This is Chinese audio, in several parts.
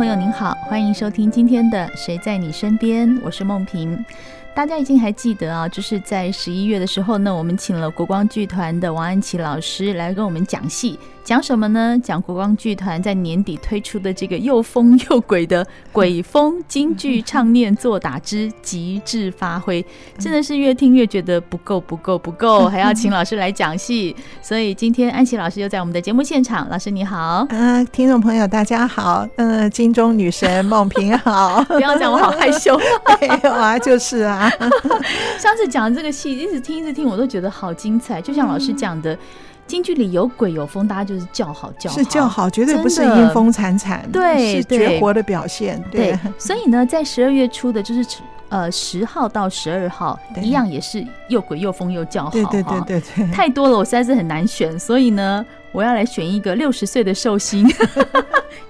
朋友您好，欢迎收听今天的《谁在你身边》，我是梦萍。大家已经还记得啊，就是在十一月的时候呢，我们请了国光剧团的王安琪老师来跟我们讲戏。讲什么呢？讲国光剧团在年底推出的这个又疯又鬼的鬼风京剧唱念做打之极致发挥，真的是越听越觉得不够不够不够，还要请老师来讲戏。所以今天安琪老师又在我们的节目现场，老师你好，啊、呃，听众朋友大家好，呃，金钟女神孟平好，不要讲我好害羞，没有啊，就是啊，上次讲这个戏，一直听一直听，我都觉得好精彩，就像老师讲的。京剧里有鬼有风，大家就是叫好叫好，是叫好，绝对不是阴风惨惨，对，是绝活的表现。对，所以呢，在十二月初的，就是呃十号到十二号，一样也是又鬼又疯又叫好，对对对对对，太多了，我实在是很难选，所以呢，我要来选一个六十岁的寿星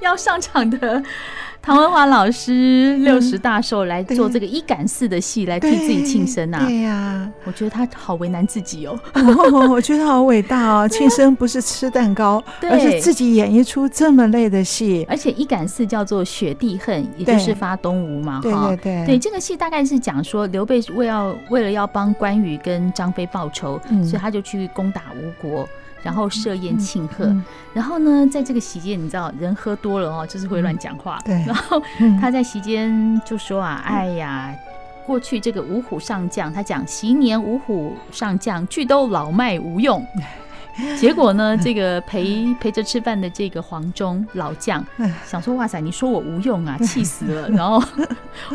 要上场的。唐文华老师六十大寿来做这个一杆四的戏，来替自己庆生啊！对呀、啊，我觉得他好为难自己哦。哦 我觉得好伟大哦，庆生不是吃蛋糕，而是自己演一出这么累的戏。而且一杆四叫做雪地恨，也就是发东吴嘛。对对对，对这个戏大概是讲说刘备为要为了要帮关羽跟张飞报仇，所以他就去攻打吴国。然后设宴庆贺，嗯。嗯、然后呢，在这个席间，你知道人喝多了哦，就是会乱讲话。对，然后他在席间就说啊，嗯、哎呀，过去这个五虎上将，他讲昔年五虎上将俱都老迈无用。结果呢，这个陪陪着吃饭的这个黄忠老将想说：“哇塞，你说我无用啊，气死了！” 然后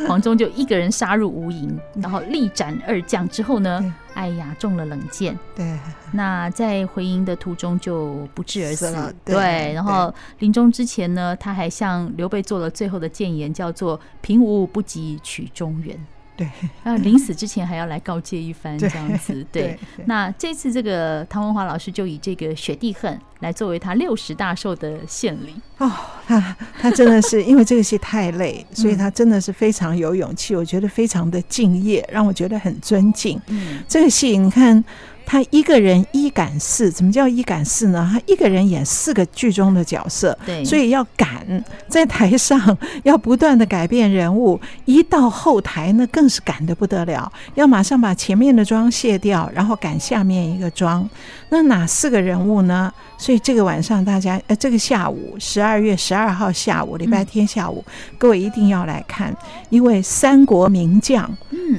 黄忠就一个人杀入吴营，然后力斩二将之后呢，哎呀，中了冷箭。对，那在回营的途中就不治而死对，然后临终之前呢，他还向刘备做了最后的谏言，叫做“平无不及取中原”。对，啊，临死之前还要来告诫一番，这样子。对，那这次这个唐文华老师就以这个《雪地恨》来作为他六十大寿的献礼。哦，他他真的是因为这个戏太累，所以他真的是非常有勇气，我觉得非常的敬业，让我觉得很尊敬。嗯，这个戏你看。他一个人一赶四，怎么叫一赶四呢？他一个人演四个剧中的角色，对，所以要赶在台上，要不断的改变人物。一到后台呢，更是赶得不得了，要马上把前面的妆卸掉，然后赶下面一个妆。那哪四个人物呢？所以这个晚上大家，呃，这个下午十二月十二号下午，礼拜天下午，嗯、各位一定要来看，因为三国名将，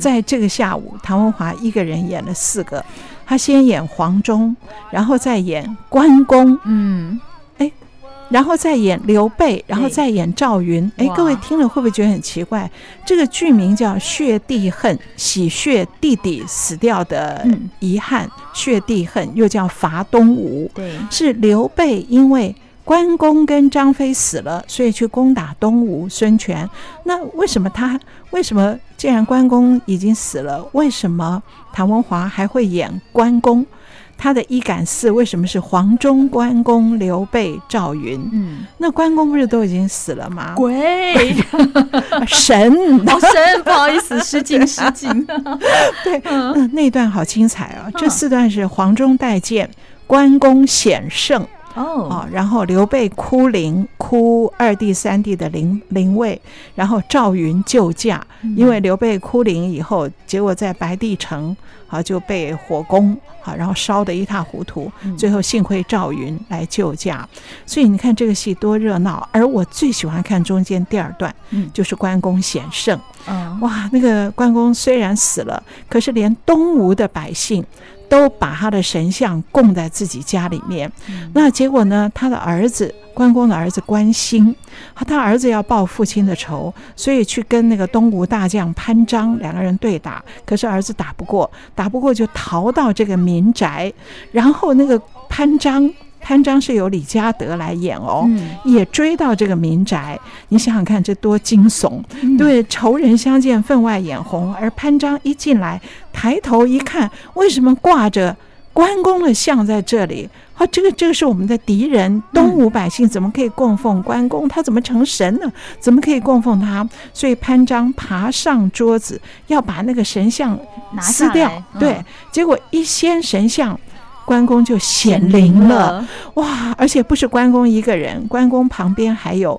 在这个下午，唐文华一个人演了四个。他先演黄忠，然后再演关公，嗯，哎，然后再演刘备，然后再演赵云。哎，各位听了会不会觉得很奇怪？这个剧名叫《血弟恨》，洗血弟弟死掉的遗憾，嗯、雪地恨又叫伐东吴，对，是刘备因为。关公跟张飞死了，所以去攻打东吴孙权。那为什么他？为什么既然关公已经死了，为什么唐文华还会演关公？他的一杆四为什么是黄忠、关公、刘备、赵云？嗯，那关公不是都已经死了吗？鬼 神，好 神，不好意思，失敬失敬。对，那那段好精彩啊！这四段是黄忠带剑，关公险胜。哦，然后刘备哭灵，哭二弟三弟的灵灵位，然后赵云救驾，因为刘备哭灵以后，结果在白帝城啊就被火攻啊，然后烧得一塌糊涂，最后幸亏赵云来救驾，所以你看这个戏多热闹。而我最喜欢看中间第二段，就是关公险胜。哇，那个关公虽然死了，可是连东吴的百姓。都把他的神像供在自己家里面，嗯、那结果呢？他的儿子关公的儿子关兴，他儿子要报父亲的仇，所以去跟那个东吴大将潘璋两个人对打，可是儿子打不过，打不过就逃到这个民宅，然后那个潘璋。潘璋是由李嘉德来演哦，嗯、也追到这个民宅。你想想看，这多惊悚！嗯、对，仇人相见，分外眼红。而潘璋一进来，抬头一看，为什么挂着关公的像在这里？啊，这个这个是我们的敌人，东吴百姓怎么可以供奉关公？他怎么成神呢？怎么可以供奉他？所以潘璋爬上桌子，要把那个神像撕掉。对，嗯、结果一掀神像，关公就显灵了。哇！而且不是关公一个人，关公旁边还有。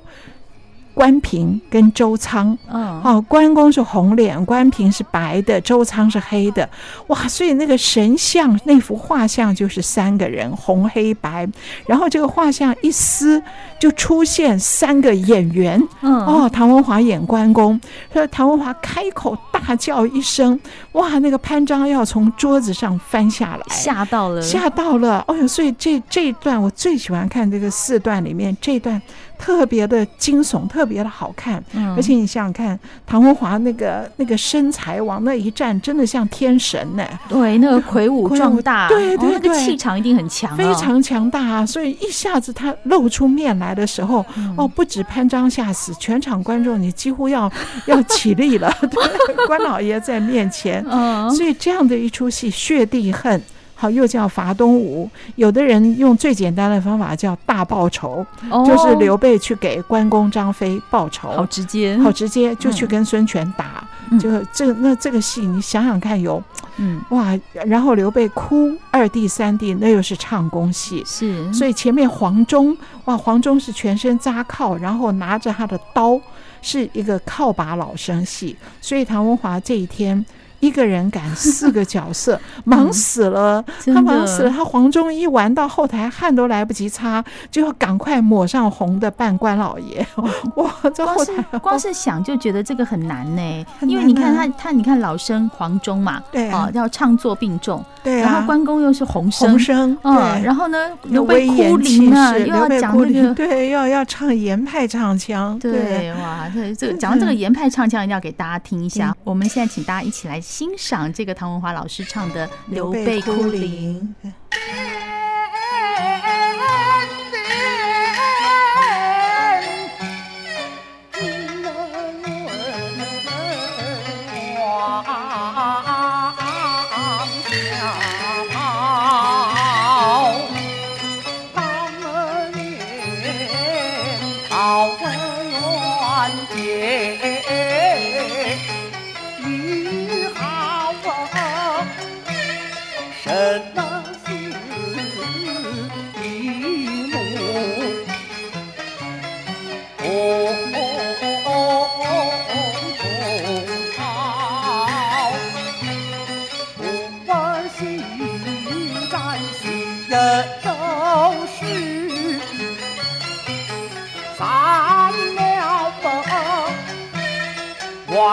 关平跟周仓，嗯，哦，关公是红脸，关平是白的，周仓是黑的，哇，所以那个神像那幅画像就是三个人，红黑白，然后这个画像一撕就出现三个演员，嗯，哦，唐文华演关公，说唐文华开口大叫一声，哇，那个潘璋要从桌子上翻下来，吓到了，吓到了，哦哟，所以这这一段我最喜欢看这个四段里面这一段。特别的惊悚，特别的好看，嗯、而且你想想看，唐文华那个那个身材往那一站，真的像天神呢。对，那个魁梧壮大，对对对，哦、那个气场一定很强，哦，非常强大啊！所以一下子他露出面来的时候，嗯、哦，不止潘璋吓死，全场观众你几乎要 要起立了。对，关老爷在面前，嗯、所以这样的一出戏，血滴恨。好，又叫伐东吴。有的人用最简单的方法叫大报仇，哦、就是刘备去给关公、张飞报仇，好直接，好直接，就去跟孙权打。嗯、就这那这个戏，你想想看有，有嗯。哇，然后刘备哭，二弟三弟那又是唱功戏，是，所以前面黄忠哇，黄忠是全身扎靠，然后拿着他的刀，是一个靠把老生戏，所以唐文华这一天。一个人赶四个角色，忙死了。嗯、他忙死了。他黄忠一玩到后台，汗都来不及擦，就要赶快抹上红的扮官老爷。哇，这后台光是光是想就觉得这个很难呢、欸，因为你看他他你看老生黄忠嘛，对啊，要唱作并重，对啊，然后关公又是红生，红生，对，然后呢，刘备哭灵啊，又要讲那个，对，要要唱严派唱腔，对，哇，这这个讲到这个严派唱腔，一定要给大家听一下。我们现在请大家一起来。欣赏这个唐文华老师唱的《刘备哭灵》。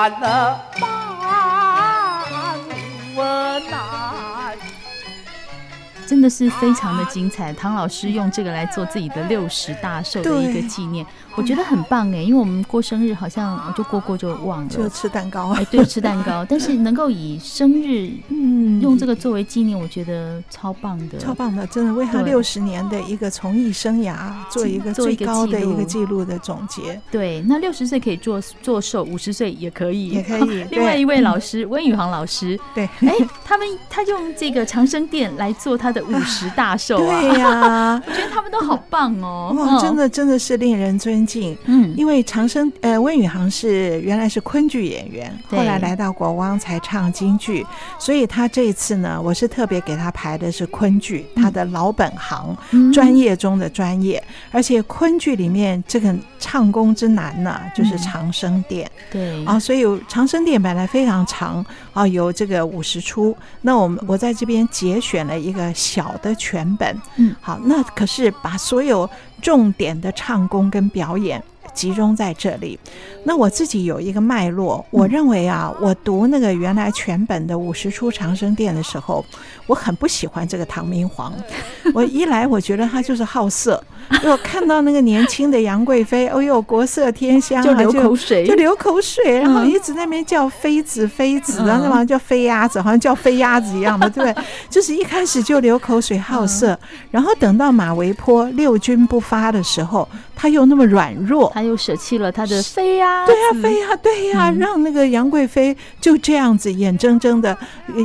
love. the 真的是非常的精彩，唐老师用这个来做自己的六十大寿的一个纪念。我觉得很棒哎，因为我们过生日好像就过过就忘了，就吃蛋糕哎，对，吃蛋糕。但是能够以生日嗯用这个作为纪念，我觉得超棒的，超棒的，真的为他六十年的一个从艺生涯做一个最高的一个记录的总结。对，那六十岁可以做做寿，五十岁也可以，也可以。另外一位老师温宇航老师，对，哎，他们他用这个长生殿来做他的五十大寿啊，对呀，我觉得他们都好棒哦，哇，真的真的是令人尊敬，嗯。因为长生呃温宇航是原来是昆剧演员，后来来到国光才唱京剧，所以他这一次呢，我是特别给他排的是昆剧，他的老本行，专业中的专业，而且昆剧里面这个唱功之难呢，就是长生殿，对。啊，所以长生殿本来非常长啊，有这个五十出，那我们我在这边节选了一个小的全本，嗯，好，那可是把所有重点的唱功跟表演。集中在这里。那我自己有一个脉络，我认为啊，我读那个原来全本的五十出长生殿的时候，我很不喜欢这个唐明皇。我一来，我觉得他就是好色。我看到那个年轻的杨贵妃，哦呦，国色天香，就流口水，就流口水，然后一直在那边叫妃子妃子，然后那玩意叫飞鸭子，好像叫飞鸭子一样的，对不对？就是一开始就流口水好色，然后等到马嵬坡六军不发的时候，他又那么软弱，他又舍弃了他的妃呀，对呀，妃呀，对呀，让那个杨贵妃就这样子眼睁睁的，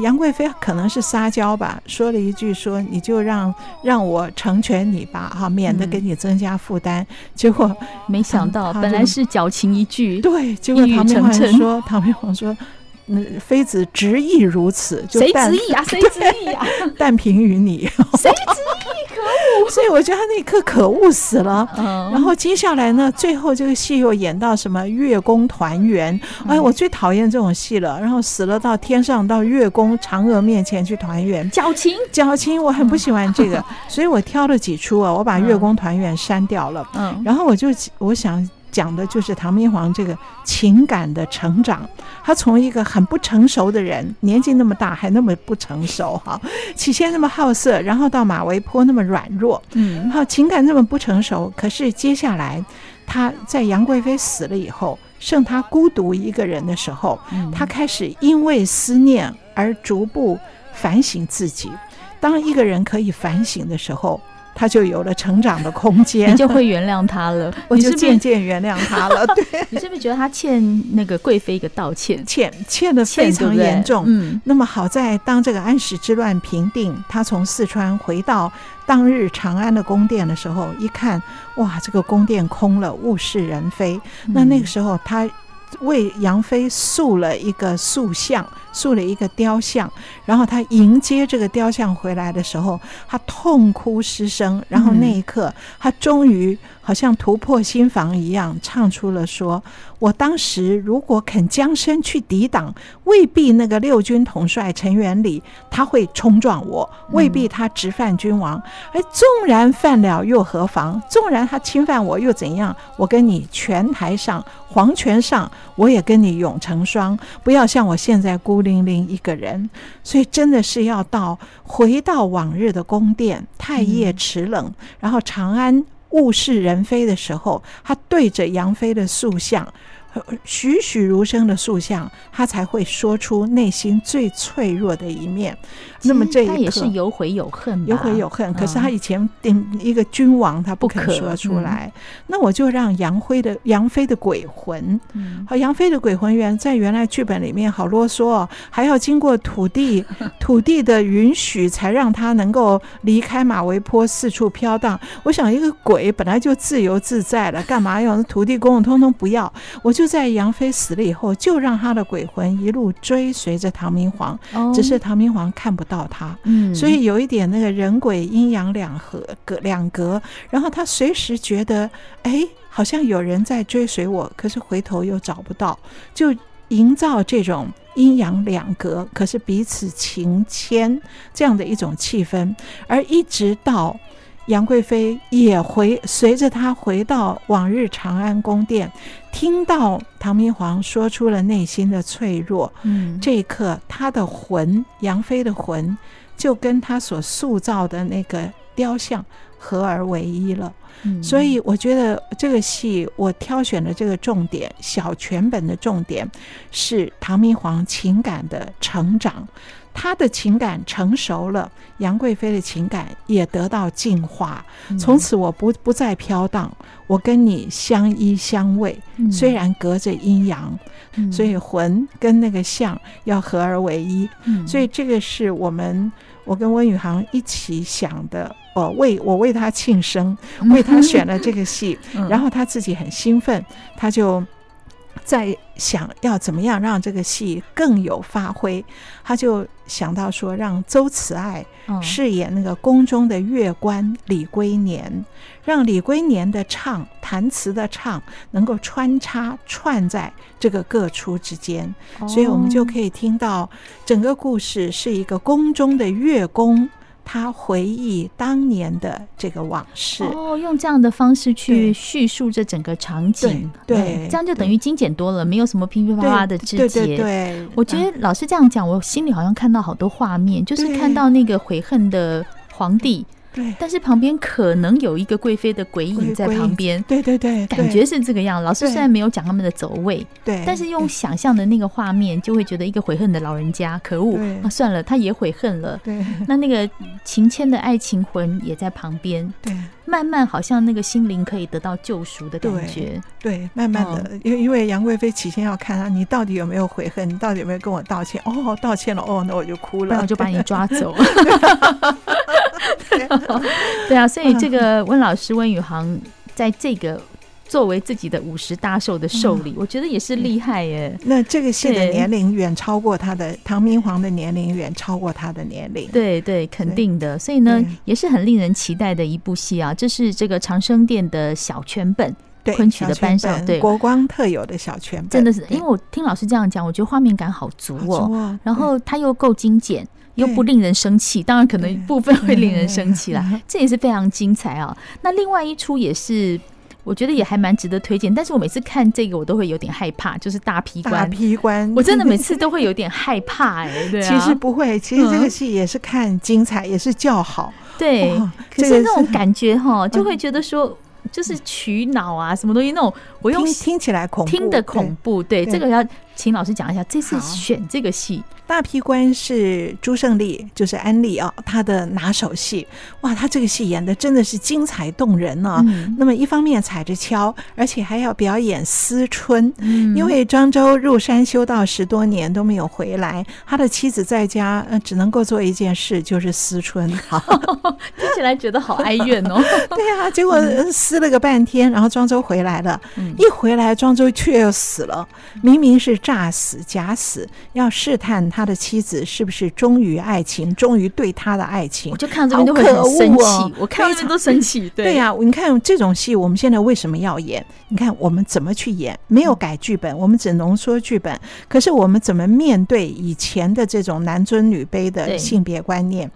杨贵妃可能是撒娇吧，说了一句说你就让让我成全你吧，哈，免得给你增加负担。结果没想到，本来是矫情一句，对，结果唐明皇说，唐明皇说。那妃子执意如此，就谁执意啊？谁执意啊？但凭于你，谁执意？可恶！所以我觉得他那一刻可恶死了。嗯、然后接下来呢，最后这个戏又演到什么月宫团圆？嗯、哎，我最讨厌这种戏了。然后死了到天上，到月宫嫦娥面前去团圆，矫情，矫情，我很不喜欢这个，嗯、所以我挑了几出啊，我把月宫团圆删掉了。嗯，然后我就我想。讲的就是唐明皇这个情感的成长，他从一个很不成熟的人，年纪那么大还那么不成熟哈，起先那么好色，然后到马嵬坡那么软弱，嗯，然后情感那么不成熟，可是接下来他在杨贵妃死了以后，剩他孤独一个人的时候，他开始因为思念而逐步反省自己。当一个人可以反省的时候。他就有了成长的空间，你就会原谅他了，我就渐渐原谅他了。对，你是不是觉得他欠那个贵妃一个道歉？欠欠的非常严重。嗯，那么好在当这个安史之乱平定，他从四川回到当日长安的宫殿的时候，一看，哇，这个宫殿空了，物是人非。那那个时候他。为杨妃塑了一个塑像，塑了一个雕像，然后他迎接这个雕像回来的时候，他痛哭失声，然后那一刻，他终于。好像突破心房一样，唱出了说：“我当时如果肯将身去抵挡，未必那个六军统帅陈元礼他会冲撞我，未必他直犯君王。而纵然犯了又何妨？纵然他侵犯我又怎样？我跟你拳台上，黄泉上，我也跟你永成双。不要像我现在孤零零一个人。所以真的是要到回到往日的宫殿，太液池冷，然后长安。”物是人非的时候，他对着杨妃的塑像。栩栩如生的塑像，他才会说出内心最脆弱的一面。那么这一刻，他也是有悔有恨，有悔有恨。可是他以前定一个君王，他不肯说出来。那我就让杨辉的杨飞的鬼魂，好，杨飞的鬼魂原在原来剧本里面好啰嗦，还要经过土地 土地的允许，才让他能够离开马嵬坡四处飘荡。我想一个鬼本来就自由自在了，干嘛要土地公公通通不要？我。就在杨飞死了以后，就让他的鬼魂一路追随着唐明皇，只是唐明皇看不到他，所以有一点那个人鬼阴阳两合隔两隔，然后他随时觉得，哎，好像有人在追随我，可是回头又找不到，就营造这种阴阳两隔，可是彼此情牵这样的一种气氛，而一直到。杨贵妃也回随着他回到往日长安宫殿，听到唐明皇说出了内心的脆弱。嗯，这一刻，他的魂，杨妃的魂，就跟他所塑造的那个雕像合而为一了。嗯，所以我觉得这个戏我挑选的这个重点，小全本的重点是唐明皇情感的成长。他的情感成熟了，杨贵妃的情感也得到净化。从此我不不再飘荡，我跟你相依相偎，虽然隔着阴阳，所以魂跟那个相要合而为一。所以这个是我们我跟温宇航一起想的。我为我为他庆生，为他选了这个戏，然后他自己很兴奋，他就。在想要怎么样让这个戏更有发挥，他就想到说，让周慈爱饰演那个宫中的乐官李龟年，让李龟年的唱弹词的唱能够穿插串在这个各出之间，所以我们就可以听到整个故事是一个宫中的乐工。他回忆当年的这个往事。哦，用这样的方式去叙述这整个场景，对，对这样就等于精简多了，没有什么噼噼啪啪的枝节。对对对，我觉得老师这样讲，我心里好像看到好多画面，就是看到那个悔恨的皇帝。对，但是旁边可能有一个贵妃的鬼影在旁边，对对对，感觉是这个样。老师虽然没有讲他们的走位，对，但是用想象的那个画面，就会觉得一个悔恨的老人家，可恶啊！算了，他也悔恨了。对，那那个情牵的爱情魂也在旁边，对，慢慢好像那个心灵可以得到救赎的感觉。对，慢慢的，因为因为杨贵妃起先要看他，你到底有没有悔恨？你到底有没有跟我道歉？哦，道歉了，哦，那我就哭了，然后就把你抓走。对啊，所以这个温老师温宇航在这个作为自己的五十大寿的寿礼，我觉得也是厉害耶。那这个戏的年龄远超过他的唐明皇的年龄，远超过他的年龄。对对，肯定的。所以呢，也是很令人期待的一部戏啊。这是这个长生殿的小全本，昆曲的班上，对国光特有的小全本，真的是。因为我听老师这样讲，我觉得画面感好足哦，然后它又够精简。又不令人生气，当然可能部分会令人生气啦，这也是非常精彩啊。那另外一出也是，我觉得也还蛮值得推荐。但是我每次看这个，我都会有点害怕，就是大批官。大批官，我真的每次都会有点害怕哎、欸。对、啊，其实不会，其实这个戏也是看精彩，也是叫好。对，可是那种感觉哈，就会觉得说，就是取脑啊，什么东西那种，我用听起来恐怖，听的恐怖。对，这个要请老师讲一下，这次选这个戏。大批官是朱胜利，就是安利啊，他的拿手戏。哇，他这个戏演的真的是精彩动人呢、那么一方面踩着跷，而且还要表演思春。嗯、因为庄周入山修道十多年都没有回来，他的妻子在家呃只能够做一件事，就是思春。好，听起来觉得好哀怨哦。对啊，结果思了个半天，然后庄周回来了。嗯、一回来，庄周却又死了。明明是诈死假死，要试探他。的妻子是不是忠于爱情，忠于对他的爱情？我就看到这边都会很生气，我看到这边都生气。对呀，你看这种戏，我们现在为什么要演？你看我们怎么去演？没有改剧本，我们只浓缩剧本。可是我们怎么面对以前的这种男尊女卑的性别观念？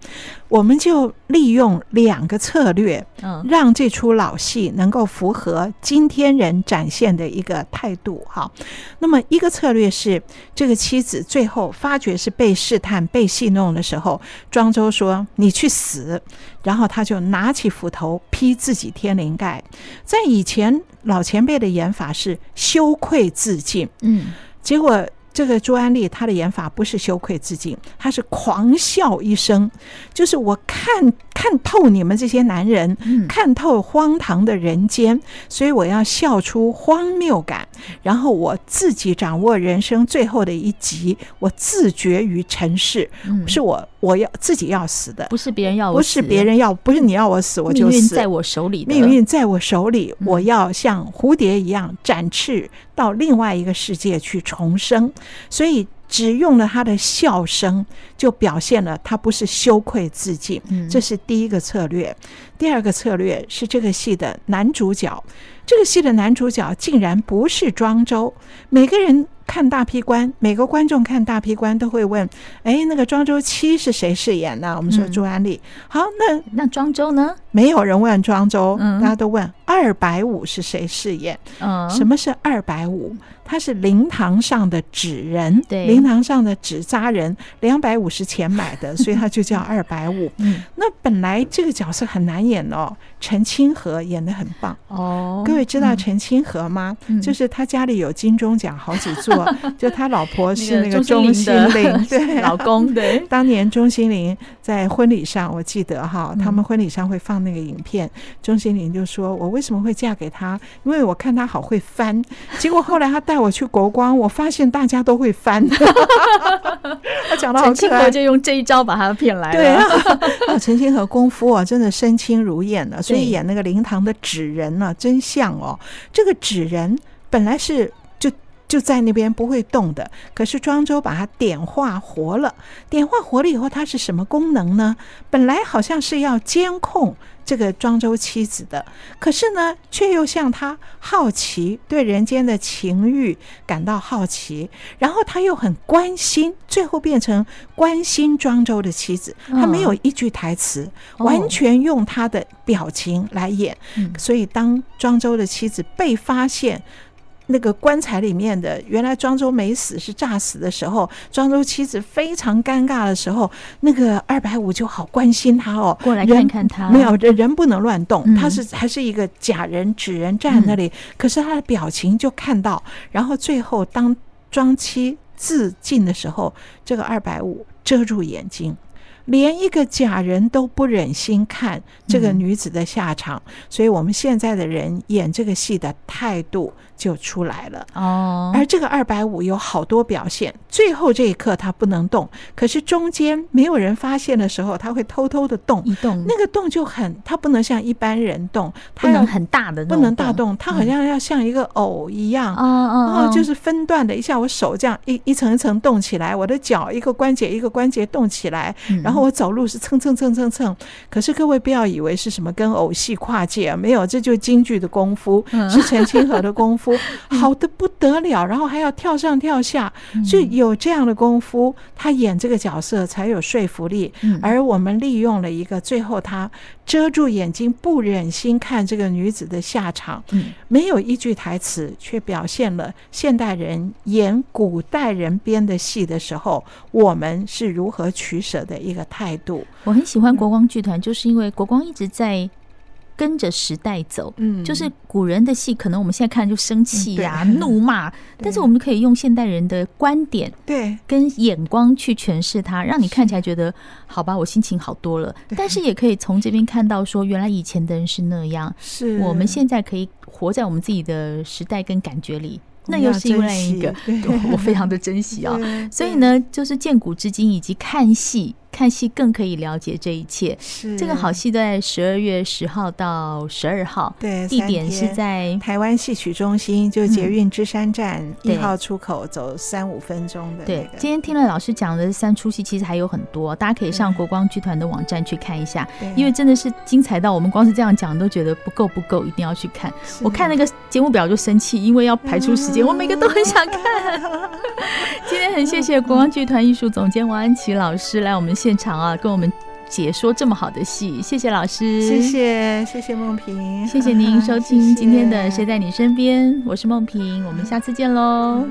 我们就利用两个策略，嗯让这出老戏能够符合今天人展现的一个态度。哈，那么一个策略是，这个妻子最后发觉是被试探、被戏弄的时候，庄周说：“你去死。”然后他就拿起斧头劈自己天灵盖。在以前老前辈的演法是羞愧自尽，嗯，结果。这个朱安利他的演法不是羞愧自尽，他是狂笑一声，就是我看看透你们这些男人，看透荒唐的人间，所以我要笑出荒谬感，然后我自己掌握人生最后的一集，我自绝于尘世，是我我要自己要死的，不是别人要不是别人要，不是你要我死我就死，命运在我手里，命运在我手里，我要像蝴蝶一样展翅到另外一个世界去重生。所以只用了他的笑声，就表现了他不是羞愧自尽。这是第一个策略。第二个策略是这个戏的男主角，这个戏的男主角竟然不是庄周。每个人看大批官，每个观众看大批官都会问：哎，那个庄周七是谁饰演的？我们说朱安丽。好，那那庄周呢？没有人问庄周，大家都问二百五是谁饰演？嗯，什么是二百五？他是灵堂上的纸人，对，灵堂上的纸扎人，两百五十钱买的，所以他就叫二百五。嗯，那本来这个角色很难演哦，陈清河演的很棒哦。各位知道陈清河吗？嗯、就是他家里有金钟奖好几座，嗯、就他老婆是那个钟心凌，对，老公对。当年钟心凌在婚礼上，我记得哈，他们婚礼上会放那个影片，钟欣凌就说：“我为什么会嫁给他？因为我看他好会翻。”结果后来他带我去国光，我发现大家都会翻。他讲的好可爱，就用这一招把他骗来了。对啊，陈星河功夫啊，真的身轻如燕了，所以演那个灵堂的纸人呢，真像哦。这个纸人本来是就就在那边不会动的。可是庄周把它点化活了，点化活了以后，它是什么功能呢？本来好像是要监控。这个庄周妻子的，可是呢，却又向他好奇，对人间的情欲感到好奇，然后他又很关心，最后变成关心庄周的妻子。他没有一句台词，完全用他的表情来演。所以，当庄周的妻子被发现。那个棺材里面的，原来庄周没死，是诈死的时候，庄周妻子非常尴尬的时候，那个二百五就好关心他哦，过来看看他，没有人人不能乱动，他是还是一个假人纸人站在那里，可是他的表情就看到，然后最后当庄妻自尽的时候，这个二百五遮住眼睛。连一个假人都不忍心看这个女子的下场，嗯、所以我们现在的人演这个戏的态度就出来了。哦，而这个二百五有好多表现，最后这一刻他不能动，可是中间没有人发现的时候，他会偷偷的动。一动，那个动就很，他不能像一般人动，他不能很大的，不能大动，他好像要像一个偶一样，嗯、然后就是分段的，一下我手这样一一层一层动起来，我的脚一个关节一个关节动起来，然后。我走路是蹭蹭蹭蹭蹭，可是各位不要以为是什么跟偶戏跨界啊，没有，这就是京剧的功夫，是陈清河的功夫，好的不得了。然后还要跳上跳下，就有这样的功夫，他演这个角色才有说服力。而我们利用了一个最后他遮住眼睛，不忍心看这个女子的下场，没有一句台词，却表现了现代人演古代人编的戏的时候，我们是如何取舍的一个。态度，我很喜欢国光剧团，就是因为国光一直在跟着时代走。嗯，就是古人的戏，可能我们现在看就生气呀、怒骂，但是我们可以用现代人的观点，对，跟眼光去诠释它，让你看起来觉得好吧，我心情好多了。但是也可以从这边看到，说原来以前的人是那样，是我们现在可以活在我们自己的时代跟感觉里。那又是另外一个，我非常的珍惜啊。所以呢，就是见古知今，以及看戏。看戏更可以了解这一切。是这个好戏在十二月十号到十二号，对，地点是在台湾戏曲中心，就捷运芝山站一号出口走三五分钟的。对，今天听了老师讲的三出戏，其实还有很多，大家可以上国光剧团的网站去看一下，因为真的是精彩到我们光是这样讲都觉得不够不够，一定要去看。我看那个节目表就生气，因为要排出时间，我每个都很想看。今天很谢谢国光剧团艺术总监王安琪老师来我们。现场啊，跟我们解说这么好的戏，谢谢老师，谢谢谢谢梦萍，谢谢您收听 今天的《谁在你身边》，我是梦萍，我们下次见喽。